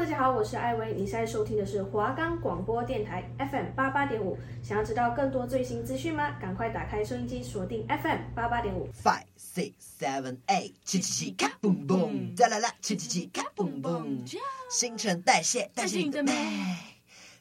大家好，我是艾薇，你现在收听的是华冈广播电台 FM 八八点五。想要知道更多最新资讯吗？赶快打开收音机，锁定 FM 八八点五。Five, six, seven, eight，七七七，卡嘣嘣，再来啦，七七七，卡嘣嘣，新陈代谢，代谢你的美。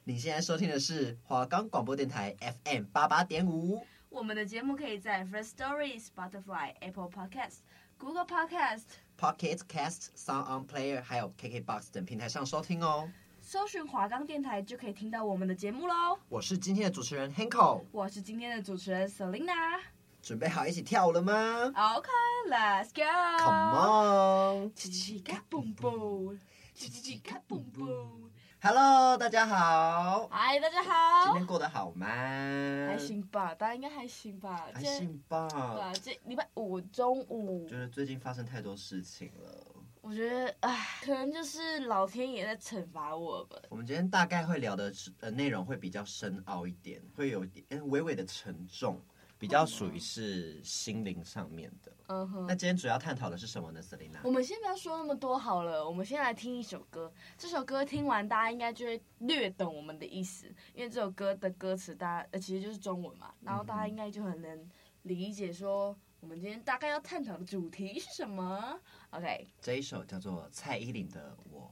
你现在收听的是华冈广播电台 FM 八八点五。我们的节目可以在 First Story、Spotify、Apple Podcast、Google Podcast、Pocket Cast、Sound On Player，还有 KKBox 等平台上收听哦。搜寻华冈电台就可以听到我们的节目喽。我是今天的主持人 Hanko，我是今天的主持人 Selina。准备好一起跳舞了吗？OK，Let's go。Come on，叽叽嘎嘣嘣，叽叽叽嘎嘣嘣。Hello，大家好。嗨，大家好。今天过得好吗？还行吧，大家应该还行吧。还行吧。对啊，这礼拜五中午。就是最近发生太多事情了。我觉得，唉，可能就是老天爷在惩罚我吧。我们今天大概会聊的呃内容会比较深奥一点，会有一点微微的沉重。比较属于是心灵上面的。嗯哼。那今天主要探讨的是什么呢，Selina？我们先不要说那么多好了，我们先来听一首歌。这首歌听完，大家应该就会略懂我们的意思，因为这首歌的歌词，大家呃其实就是中文嘛，然后大家应该就很能理解说，我们今天大概要探讨的主题是什么。OK，这一首叫做蔡依林的《我》。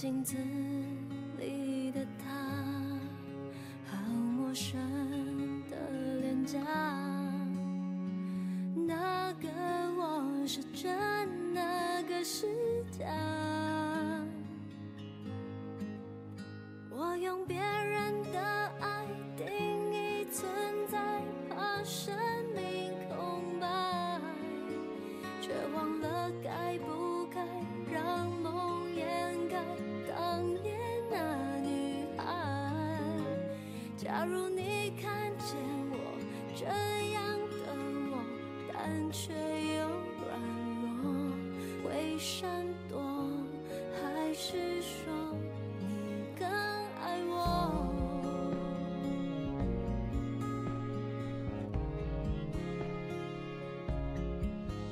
镜子。假如你看见我这样的我，但却又软弱，会闪躲，还是说你更爱我？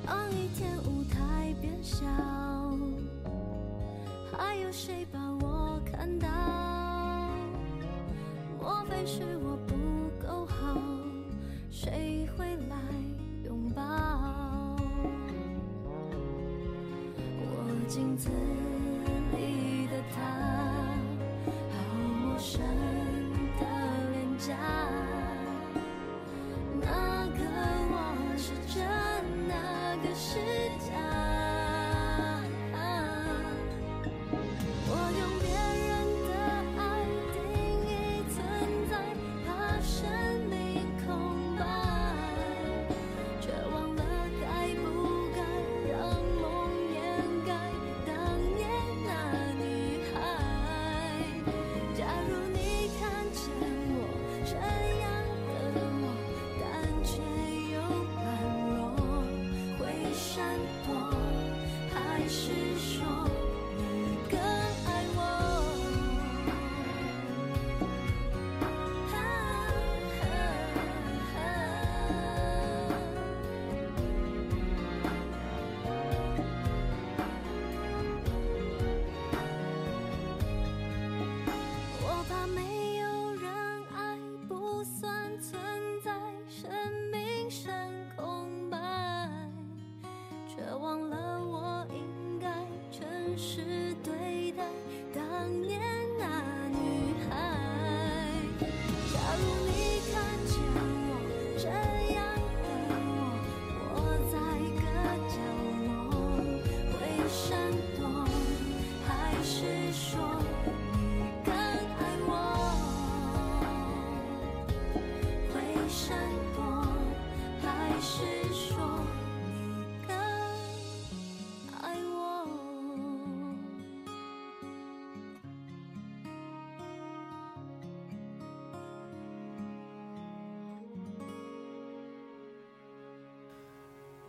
当一天舞台变小，还有谁把是我不够好，谁会来拥抱？我镜子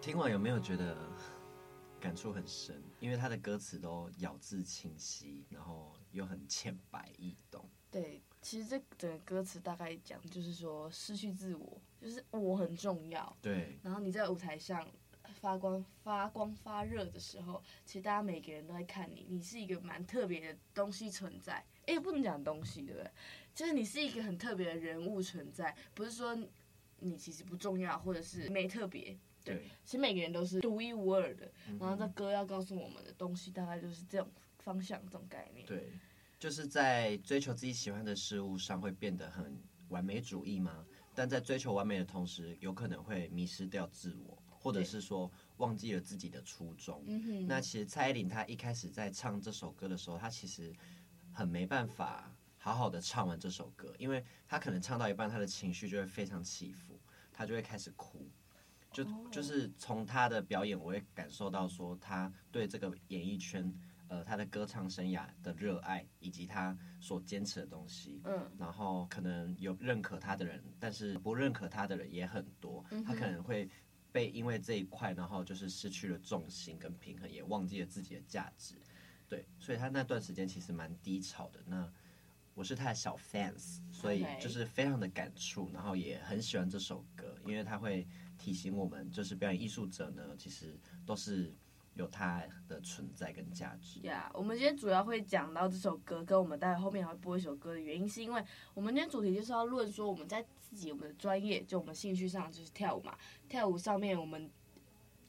听完有没有觉得感触很深？因为他的歌词都咬字清晰，然后又很浅白易懂。对，其实这整个歌词大概讲就是说，失去自我，就是我很重要。对。然后你在舞台上发光、发光发热的时候，其实大家每个人都在看你，你是一个蛮特别的东西存在。哎，不能讲东西，对不对？就是你是一个很特别的人物存在，不是说你其实不重要，或者是没特别。对，其实每个人都是独一无二的。嗯、然后这歌要告诉我们的东西，大概就是这种方向、这种概念。对，就是在追求自己喜欢的事物上，会变得很完美主义吗？但在追求完美的同时，有可能会迷失掉自我，或者是说忘记了自己的初衷。那其实蔡依林她一开始在唱这首歌的时候，她其实很没办法好好的唱完这首歌，因为她可能唱到一半，她的情绪就会非常起伏，她就会开始哭。就就是从他的表演，我会感受到说他对这个演艺圈，呃，他的歌唱生涯的热爱，以及他所坚持的东西。嗯，然后可能有认可他的人，但是不认可他的人也很多。他可能会被因为这一块，然后就是失去了重心跟平衡，也忘记了自己的价值。对，所以他那段时间其实蛮低潮的。那我是他的小 fans，所以就是非常的感触，然后也很喜欢这首歌，因为他会。提醒我们，就是表演艺术者呢，其实都是有它的存在跟价值。呀，yeah, 我们今天主要会讲到这首歌，跟我们待会后面还会播一首歌的原因，是因为我们今天主题就是要论说，我们在自己我们的专业，就我们兴趣上就是跳舞嘛，跳舞上面我们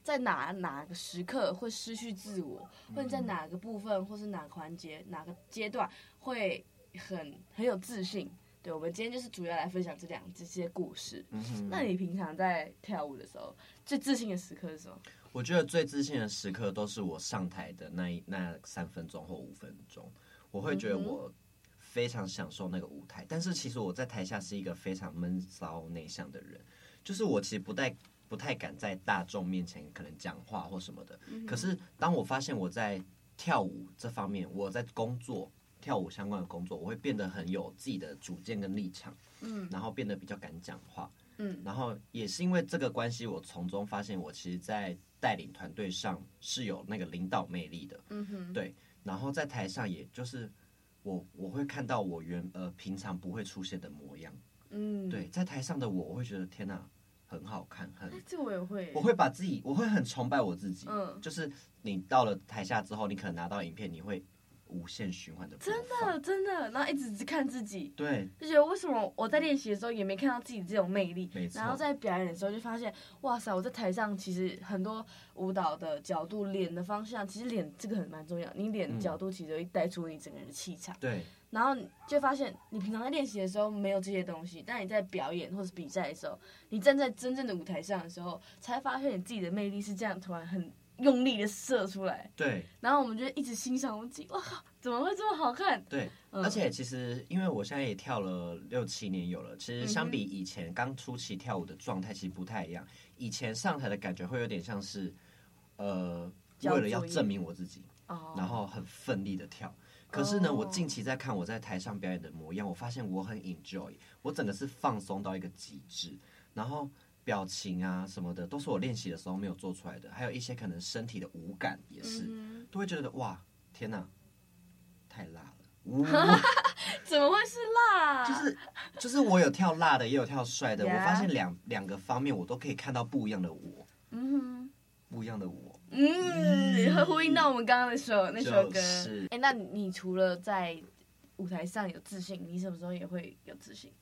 在哪哪个时刻会失去自我，或者在哪个部分，或是哪个环节、哪个阶段会很很有自信。对，我们今天就是主要来分享这两这些故事。嗯。那你平常在跳舞的时候，最自信的时刻是什么？我觉得最自信的时刻都是我上台的那一那三分钟或五分钟，我会觉得我非常享受那个舞台。嗯。但是其实我在台下是一个非常闷骚内向的人，就是我其实不太不太敢在大众面前可能讲话或什么的。嗯。可是当我发现我在跳舞这方面，我在工作。跳舞相关的工作，我会变得很有自己的主见跟立场，嗯，然后变得比较敢讲话，嗯，然后也是因为这个关系，我从中发现我其实，在带领团队上是有那个领导魅力的，嗯哼，对，然后在台上，也就是我我会看到我原呃平常不会出现的模样，嗯，对，在台上的我，我会觉得天哪，很好看，很，这我也会，我会把自己，我会很崇拜我自己，嗯，就是你到了台下之后，你可能拿到影片，你会。无限循环的，真的真的，然后一直只看自己，对，就觉得为什么我在练习的时候也没看到自己这种魅力，没错，然后在表演的时候就发现，哇塞，我在台上其实很多舞蹈的角度、脸的方向，其实脸这个很蛮重要，你脸角度其实会带出你整个人的气场，对、嗯，然后就发现你平常在练习的时候没有这些东西，但你在表演或是比赛的时候，你站在真正的舞台上的时候，才发现你自己的魅力是这样，突然很。用力的射出来，对，然后我们就一直欣赏我们自己，哇，怎么会这么好看？对，嗯、而且其实因为我现在也跳了六七年有了，其实相比以前刚初期跳舞的状态其实不太一样。以前上台的感觉会有点像是，呃，为了要证明我自己，然后很奋力的跳。可是呢，我近期在看我在台上表演的模样，我发现我很 enjoy，我整个是放松到一个极致，然后。表情啊什么的，都是我练习的时候没有做出来的，还有一些可能身体的五感也是，嗯、都会觉得哇，天哪，太辣了！怎么会是辣？就是就是我有跳辣的，也有跳帅的.我发现两两个方面我都可以看到不一样的我，嗯哼，不一样的我，嗯，会、嗯、呼应到我们刚刚的首那首歌。哎、就是欸，那你除了在舞台上有自信，你什么时候也会有自信？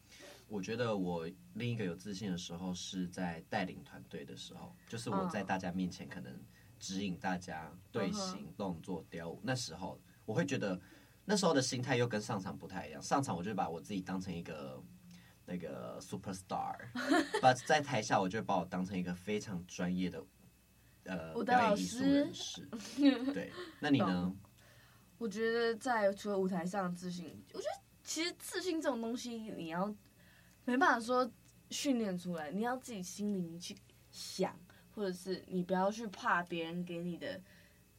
我觉得我另一个有自信的时候是在带领团队的时候，就是我在大家面前可能指引大家队形、动作、雕舞。那时候我会觉得，那时候的心态又跟上场不太一样。上场我就把我自己当成一个那个 super star，but 在台下我就把我当成一个非常专业的呃表演艺术人士。对，那你呢？我觉得在除了舞台上自信，我觉得其实自信这种东西，你要。没办法说训练出来，你要自己心里去想，或者是你不要去怕别人给你的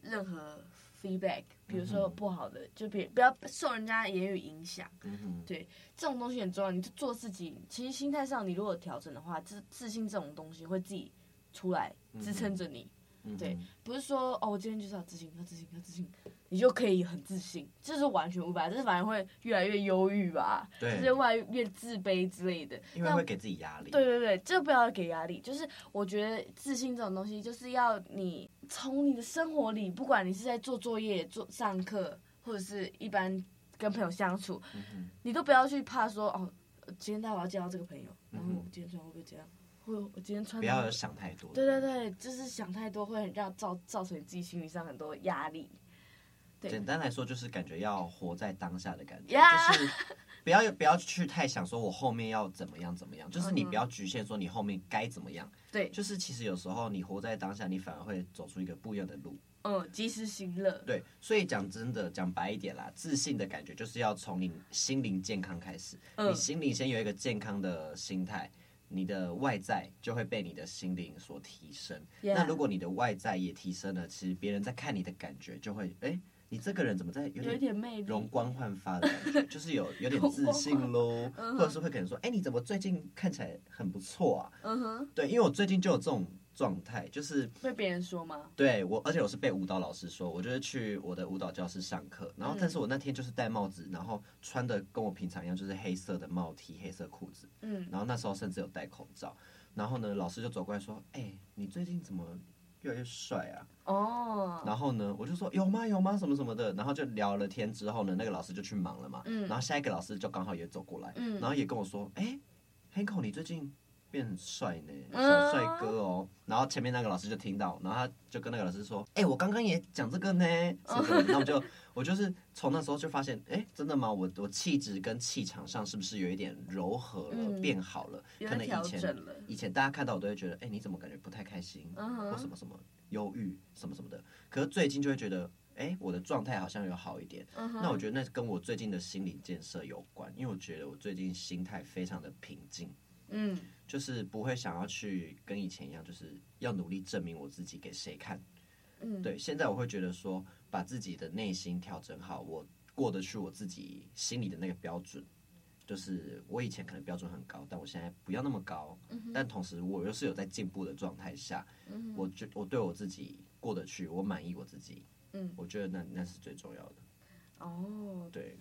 任何 feedback，比如说不好的，嗯、就别不要受人家言语影响。嗯，对，这种东西很重要。你就做自己，其实心态上你如果调整的话，自自信这种东西会自己出来支撑着你。嗯、对，不是说哦，我今天就是要自信，要自信，要自信。你就可以很自信，这是完全无法，这是反而会越来越忧郁吧？对，就是越来越自卑之类的。因为会给自己压力。对对对，这不要给压力。就是我觉得自信这种东西，就是要你从你的生活里，不管你是在做作业、做上课，或者是一般跟朋友相处，嗯、你都不要去怕说哦，今天待会要见到这个朋友，然后我今天穿会不会这样？会我今天穿。不要想太多。对对对，就是想太多会让造造成你自己心理上很多压力。对简单来说，就是感觉要活在当下的感觉，Yeah! 就是不要不要去太想说我后面要怎么样怎么样，就是你不要局限说你后面该怎么样。对，就是其实有时候你活在当下，你反而会走出一个不一样的路。嗯，及时行乐。对，所以讲真的，讲白一点啦，自信的感觉就是要从你心灵健康开始。嗯，你心灵先有一个健康的心态，你的外在就会被你的心灵所提升。Yeah. 那如果你的外在也提升了，其实别人在看你的感觉就会哎。诶你这个人怎么在有点容光焕发的感觉，就是有有点自信喽，或者是会可能说，哎，你怎么最近看起来很不错啊？嗯哼，对，因为我最近就有这种状态，就是被别人说吗？对我，而且我是被舞蹈老师说，我就是去我的舞蹈教室上课，然后但是我那天就是戴帽子，然后穿的跟我平常一样，就是黑色的帽 T、黑色裤子，嗯，然后那时候甚至有戴口罩，然后呢，老师就走过来说，哎，你最近怎么？越来越帅啊！哦，oh. 然后呢，我就说有吗？有吗？什么什么的，然后就聊了天之后呢，那个老师就去忙了嘛。嗯，然后下一个老师就刚好也走过来，嗯，然后也跟我说，哎，Hanko，你最近变很帅呢，小帅哥哦。Uh. 然后前面那个老师就听到，然后他就跟那个老师说，哎，我刚刚也讲这个呢。然后我就 我就是从那时候就发现，哎，真的吗？我我气质跟气场上是不是有一点柔和了，嗯、变好了？可能以前以前大家看到我都会觉得，哎，你怎么感觉不太开心，uh. 或什么什么。忧郁什么什么的，可是最近就会觉得，哎，我的状态好像有好一点。Uh huh. 那我觉得那跟我最近的心理建设有关，因为我觉得我最近心态非常的平静，嗯，就是不会想要去跟以前一样，就是要努力证明我自己给谁看。嗯，对，现在我会觉得说，把自己的内心调整好，我过得去我自己心里的那个标准。就是我以前可能标准很高，但我现在不要那么高。嗯、但同时我又是有在进步的状态下，嗯、我觉我对我自己过得去，我满意我自己。嗯，我觉得那那是最重要的。哦，对，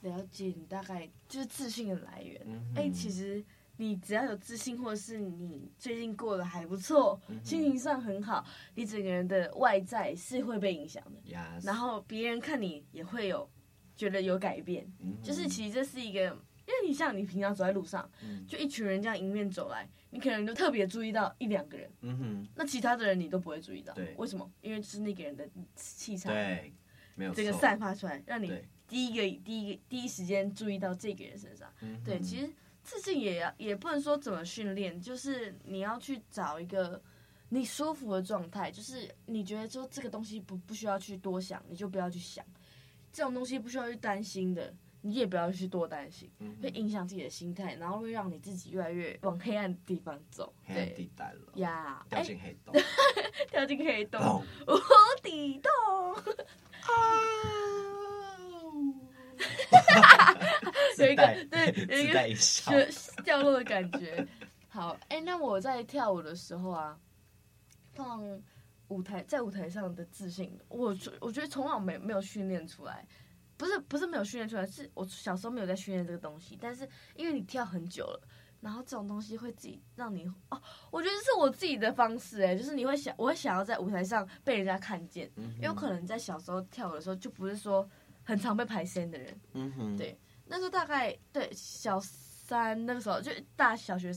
了解你大概就是自信的来源。哎、嗯哼欸，其实你只要有自信，或者是你最近过得还不错，嗯、心情上很好，你整个人的外在是会被影响的。然后别人看你也会有觉得有改变。嗯、就是其实这是一个。因为你像你平常走在路上，嗯、就一群人这样迎面走来，你可能就特别注意到一两个人，嗯哼，那其他的人你都不会注意到，对，为什么？因为就是那个人的气场，对，没有，这个散发出来，让你第一个第一个第一时间注意到这个人身上，嗯、对，其实自信也要也不能说怎么训练，就是你要去找一个你舒服的状态，就是你觉得说这个东西不不需要去多想，你就不要去想，这种东西不需要去担心的。你也不要去多担心，会影响自己的心态，然后会让你自己越来越往黑暗的地方走。黑暗地带了呀，掉进黑洞，掉进黑洞，哦、无底洞。有一个 对，有一个是掉落的感觉。好，哎、欸，那我在跳舞的时候啊，放舞台在舞台上的自信，我我觉得从小没没有训练出来。不是不是没有训练出来，是我小时候没有在训练这个东西。但是因为你跳很久了，然后这种东西会自己让你哦，我觉得是我自己的方式哎，就是你会想，我会想要在舞台上被人家看见，嗯、哼因为可能在小时候跳舞的时候就不是说很常被排先的人，嗯哼，对，那时候大概对小三那个时候就大小学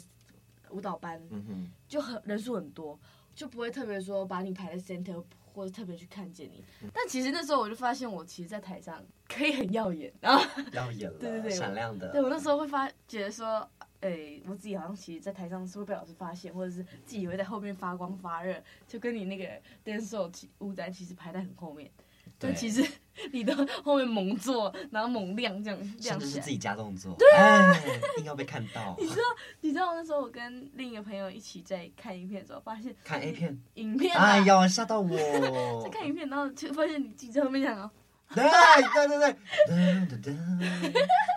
舞蹈班，嗯哼，就很人数很多，就不会特别说把你排在 center。或者特别去看见你，但其实那时候我就发现，我其实，在台上可以很耀眼，然后耀眼了，对对对，闪亮的。对我那时候会发觉得说，哎、欸，我自己好像其实，在台上是会被老师发现，或者是自己会在后面发光发热，就跟你那个 dance show 舞台其实排在很后面。但其实 你的后面猛做，然后猛亮这样亮起来，甚至是自己加动作，对啊，硬要被看到。你知道，你知道那时候我跟另一个朋友一起在看影片的时候，发现看 A 片，影片，哎呀，吓到我！在看影片，然后就发现你自己在后面讲哦。对对对对，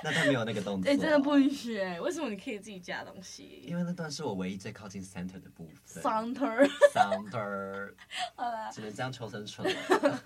那他没有那个动作，哎，真的不允许哎！为什么你可以自己加东西？因为那段是我唯一最靠近 center 的部分。center，center，好了，只能这样求生存了。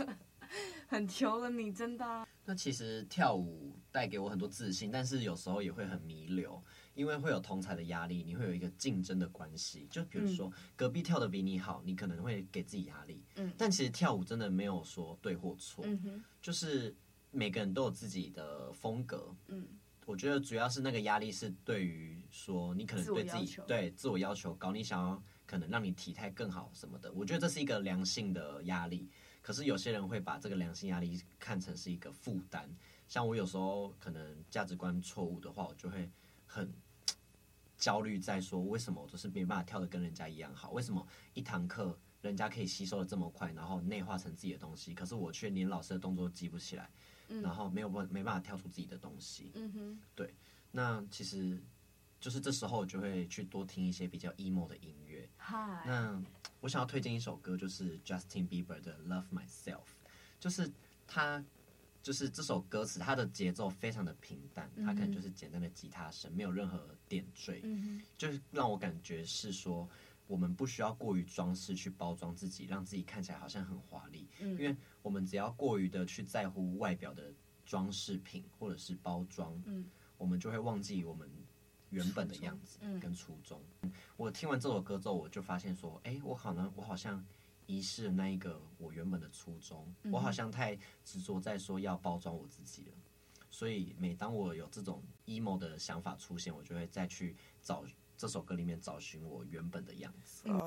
很求了你，真的、啊。那其实跳舞带给我很多自信，但是有时候也会很弥留，因为会有同才的压力，你会有一个竞争的关系。就比如说、嗯、隔壁跳的比你好，你可能会给自己压力。嗯。但其实跳舞真的没有说对或错，嗯，就是每个人都有自己的风格。嗯。我觉得主要是那个压力是对于说你可能对自己自对自我要求高，你想要可能让你体态更好什么的。我觉得这是一个良性的压力。可是有些人会把这个良心压力看成是一个负担，像我有时候可能价值观错误的话，我就会很 焦虑，在说为什么我就是没办法跳得跟人家一样好？为什么一堂课人家可以吸收的这么快，然后内化成自己的东西，可是我却连老师的动作都记不起来，然后没有办没办法跳出自己的东西。嗯哼，对，那其实就是这时候我就会去多听一些比较 emo 的音乐。嗨，那。我想要推荐一首歌，就是 Justin Bieber 的《Love Myself》，就是他，就是这首歌词，它的节奏非常的平淡，它可能就是简单的吉他声，没有任何点缀，就是让我感觉是说，我们不需要过于装饰去包装自己，让自己看起来好像很华丽，因为我们只要过于的去在乎外表的装饰品或者是包装，我们就会忘记我们。原本的样子跟初衷，嗯，我听完这首歌之后，我就发现说，哎，我可能我好像遗失了那一个我原本的初衷，嗯，我好像太执着在说要包装我自己了。所以每当我有这种 emo 的想法出现，我就会再去找这首歌里面找寻我原本的样子。嗯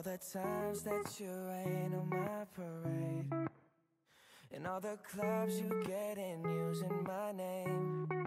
You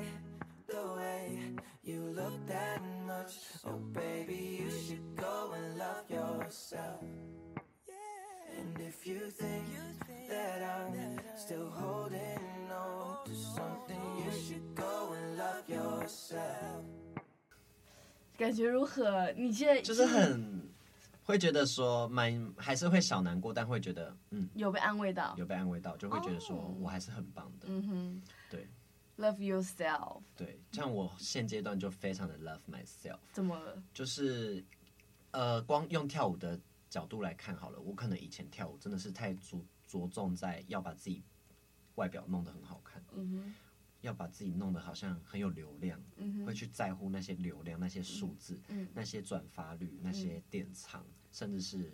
感觉如何？你现在就是很会觉得说蛮还是会小难过，但会觉得嗯有被安慰到，有被安慰到，就会觉得说哦我还是很棒的。嗯哼对，Love yourself，对，像我现阶段就非常的 love myself，怎么了？就是呃，光用跳舞的角度来看好了，我可能以前跳舞真的是太着着重在要把自己外表弄得很好看，嗯要把自己弄得好像很有流量，嗯，会去在乎那些流量、那些数字、嗯。那些转发率、那些典藏，甚至是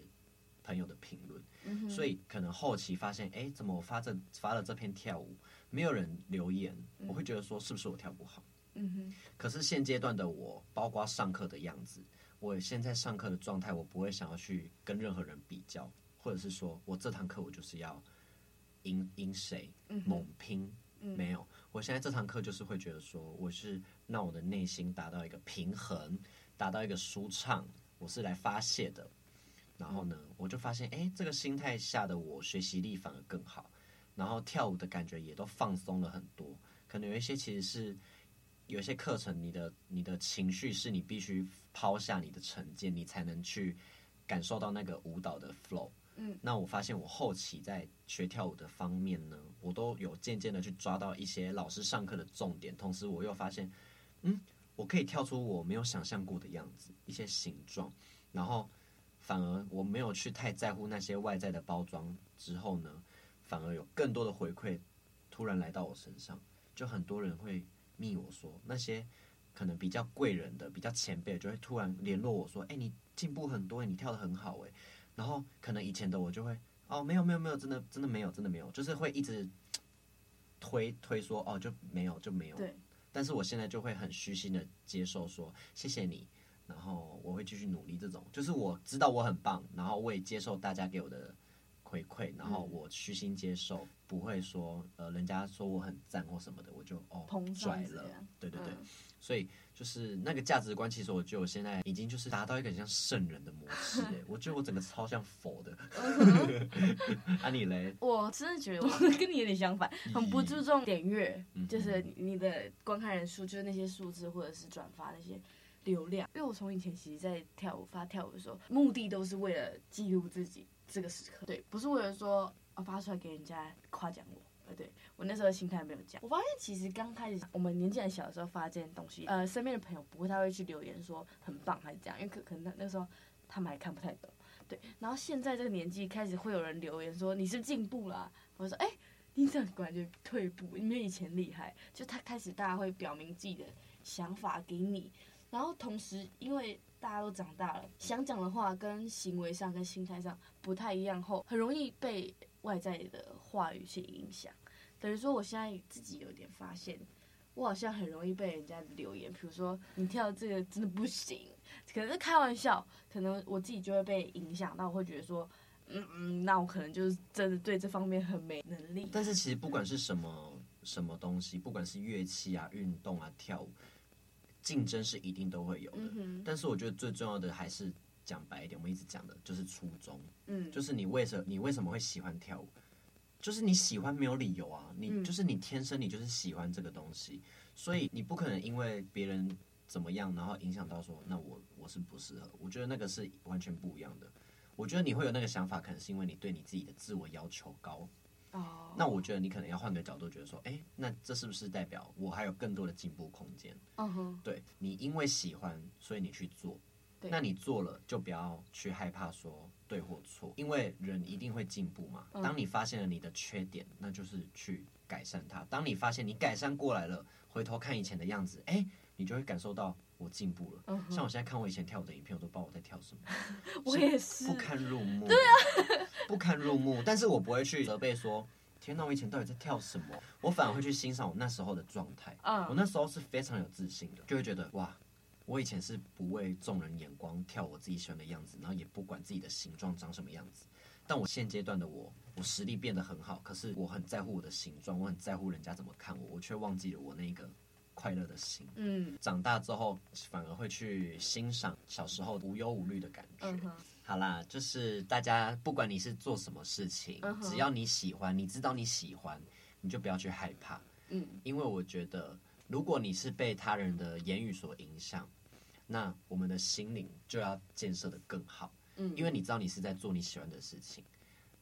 朋友的评论。嗯，所以可能后期发现，哎，怎么我发这发了这篇跳舞，没有人留言，我会觉得说是不是我跳不好？嗯哼，可是现阶段的我，包括上课的样子，我现在上课的状态，我不会想要去跟任何人比较，或者是说我这堂课我就是要赢赢谁嗯猛拼，嗯。没有，我现在这堂课就是会觉得说，我是让我的内心达到一个平衡，达到一个舒畅，我是来发泄的。然后呢，我就发现，哎，这个心态下的我学习力反而更好，然后跳舞的感觉也都放松了很多。可能有一些其实是有一些课程，你的你的情绪是你必须抛下你的成见，你才能去感受到那个舞蹈的 flow。那我发现我后期在学跳舞的方面呢，我都有渐渐的去抓到一些老师上课的重点，同时我又发现，嗯，我可以跳出我没有想象过的样子，一些形状，然后反而我没有去太在乎那些外在的包装，之后呢，反而有更多的回馈突然来到我身上，就很多人会密我说，那些可能比较贵人的、比较前辈就会突然联络我说，哎，你进步很多，你跳得很好，哎。然后可能以前的我就会哦，没有没有没有，真的真的没有真的没有，就是会一直推推说哦，就没有就没有。对，但是我现在就会很虚心的接受说谢谢你，然后我会继续努力。这种就是我知道我很棒，然后我也接受大家给我的回馈，然后我虚心接受，不会说呃人家说我很赞或什么的，我就哦膨拽了。对对对。嗯所以就是那个价值观，其实我觉得我现在已经就是达到一个很像圣人的模式 哎，我觉得我整个超像佛的。啊你嘞？我真的觉得我 跟你有点相反，很不注重点阅，嗯就是你的观看人数，就是那些数字或者是转发那些流量。因为我从以前其实，在跳舞发跳舞的时候，目的都是为了记录自己这个时刻，对，不是为了说啊发出来给人家夸奖我。呃，对我那时候心态没有这样。我发现其实刚开始我们年纪很小的时候发这件东西，呃，身边的朋友不会太会去留言说很棒还是这样，因为可可能那那时候他们还看不太懂。对，然后现在这个年纪开始会有人留言说你是进步啦，我说哎，你怎么感觉退步？你没有以前厉害。就他开始大家会表明自己的想法给你，然后同时因为大家都长大了，想讲的话跟行为上跟心态上不太一样后，很容易被外在的话语去影响。等于说我现在自己有点发现，我好像很容易被人家留言，比如说你跳这个真的不行，可能是开玩笑，可能我自己就会被影响到，我会觉得说，嗯嗯，那我可能就是真的对这方面很没能力。但是其实不管是什么什么东西，不管是乐器啊、运动啊、跳舞，竞争是一定都会有的。嗯，但是我觉得最重要的还是讲白一点，我们一直讲的就是初衷，嗯，就是你为什你为什么会喜欢跳舞？就是你喜欢没有理由啊，你、嗯就是你天生你就是喜欢这个东西，所以你不可能因为别人怎么样，然后影响到说那我我是不适合。我觉得那个是完全不一样的。我觉得你会有那个想法，可能是因为你对你自己的自我要求高。哦，那我觉得你可能要换个角度，觉得说，哎，那这是不是代表我还有更多的进步空间？嗯哼，对你因为喜欢，所以你去做，对那你做了就不要去害怕说对或错，因为人一定会进步嘛。嗯当你发现了你的缺点，那就是去改善它。当你发现你改善过来了，回头看以前的样子，哎，你就会感受到我进步了。嗯像我现在看我以前跳舞的影片，我都不知道我在跳什么。我也是不堪入目。对啊，不堪入目。但是我不会去责备说，天哪，我以前到底在跳什么？我反而会去欣赏我那时候的状态。嗯我那时候是非常有自信的，就会觉得哇，我以前是不为众人眼光跳我自己喜欢的样子，然后也不管自己的形状长什么样子。但我现阶段的我，我实力变得很好，可是我很在乎我的形状，我很在乎人家怎么看我，我却忘记了我那个快乐的心。嗯长大之后，反而会去欣赏小时候无忧无虑的感觉。嗯，好啦，就是大家不管你是做什么事情只要你喜欢，你知道你喜欢，你就不要去害怕。嗯因为我觉得，如果你是被他人的言语所影响，那我们的心灵就要建设的更好。嗯，因为你知道你是在做你喜欢的事情，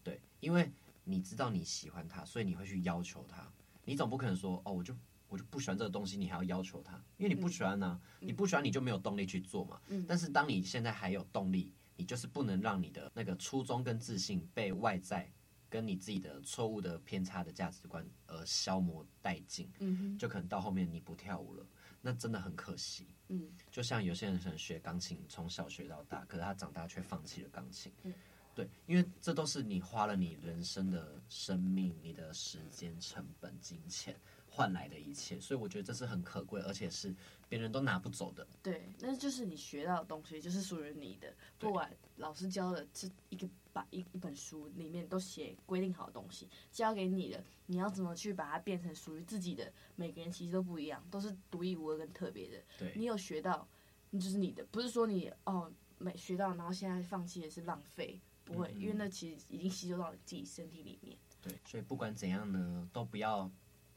对，因为你知道你喜欢他，所以你会去要求他。你总不可能说，哦，我就我就不喜欢这个东西，你还要要求他，因为你不喜欢呢、你不喜欢你就没有动力去做嘛。嗯但是当你现在还有动力，你就是不能让你的那个初衷跟自信被外在跟你自己的错误的偏差的价值观而消磨殆尽，嗯就可能到后面你不跳舞了，那真的很可惜。嗯就像有些人可能学钢琴，从小学到大，可是他长大却放弃了钢琴。嗯对，因为这都是你花了你人生的生命、你的时间、成本、金钱换来的一切，所以我觉得这是很可贵，而且是别人都拿不走的。对，那就是你学到的东西，就是属于你的。不管老师教的这一个把一一本书里面都写规定好的东西，教给你的，你要怎么去把它变成属于自己的？每个人其实都不一样，都是独一无二跟特别的。对，你有学到，那就是你的，不是说你哦没学到，然后现在放弃也是浪费，不会，嗯嗯因为那其实已经吸收到你自己身体里面。对，所以不管怎样呢，都不要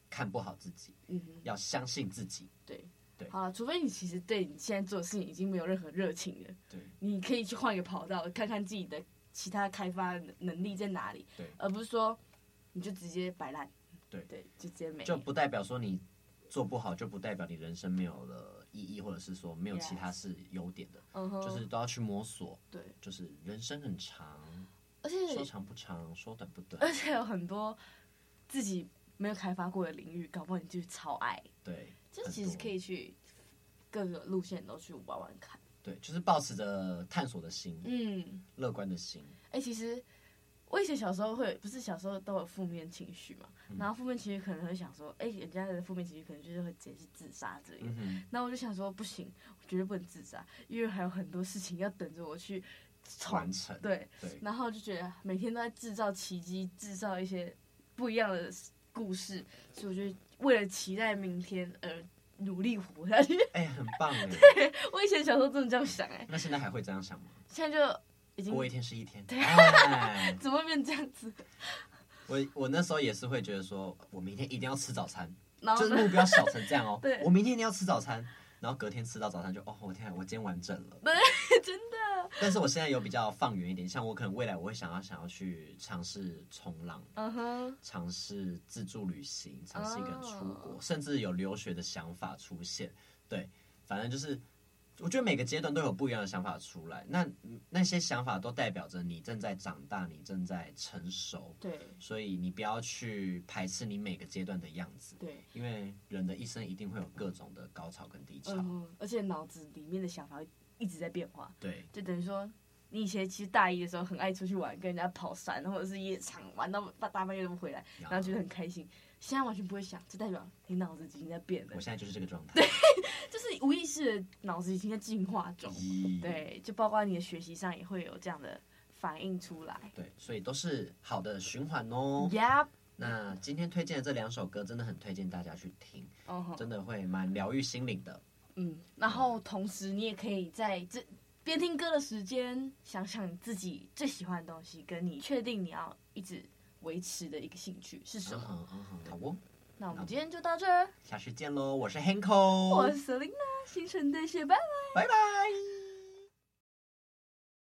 看不好自己，嗯。哼，要相信自己。对。对。好了，除非你其实对你现在做的事情已经没有任何热情了，对，你可以去换一个跑道，看看自己的其他开发能力在哪里，对。而不是说你就直接摆烂，对。对，就直接没。就不代表说你做不好，就不代表你人生没有了意义，或者是说没有其他是优点的。嗯哼，就是都要去摸索。对，就是人生很长，而且说长不长，说短不短。而且有很多自己没有开发过的领域，搞不好你就超爱，对，就其实可以去各个路线都去玩玩看，对，就是保持着探索的心，嗯。乐观的心。哎、其实我以前小时候会，不是小时候都有负面情绪嘛，嗯然后负面情绪可能会想说，哎、人家的负面情绪可能就是会直接去自杀之类的。那我就想说，不行，我绝对不能自杀，因为还有很多事情要等着我去完成。对，对然后就觉得每天都在制造奇迹，制造一些不一样的故事，所以我就为了期待明天而努力活下去。哎、很棒 哎。我以前小时候真的这样想、哎，那现在还会这样想吗？现在就已经过一天是一天。哎，怎么会变这样子？我我那时候也是会觉得说，我明天一定要吃早餐，就是目标小成这样哦。对我明天一定要吃早餐，然后隔天吃到早餐就哦，我天啊，我今天完整了。但是我现在有比较放远一点，像我可能未来我会想要想要去尝试冲浪，嗯哼，尝试自助旅行，尝试一个人出国哦甚至有留学的想法出现。对，反正就是，我觉得每个阶段都有不一样的想法出来。那那些想法都代表着你正在长大，你正在成熟。对所以你不要去排斥你每个阶段的样子，对，因为人的一生一定会有各种的高潮跟低潮。嗯，而且脑子里面的想法会一直在变化，对，就等于说。你以前其实大一的时候很爱出去玩，跟人家跑山或者是夜场，玩到大大半夜都不回来，然后觉得很开心。现在完全不会想，就代表你脑子已经在变了我，现在就是这个状态。对 就是无意识的脑子已经在进化中。对，就包括你的学习上也会有这样的反应出来。对，所以都是好的循环哦。Yep，那今天推荐的这两首歌真的很推荐大家去听，真的会蛮疗愈心灵的。嗯，然后同时你也可以在这边听歌的时间，想想你自己最喜欢的东西，跟你确定你要一直维持的一个兴趣是什么。好哦，那我们今天就到这儿，下次见喽，我是 Hanko，我是 Selina，新陈代谢，拜拜。拜拜。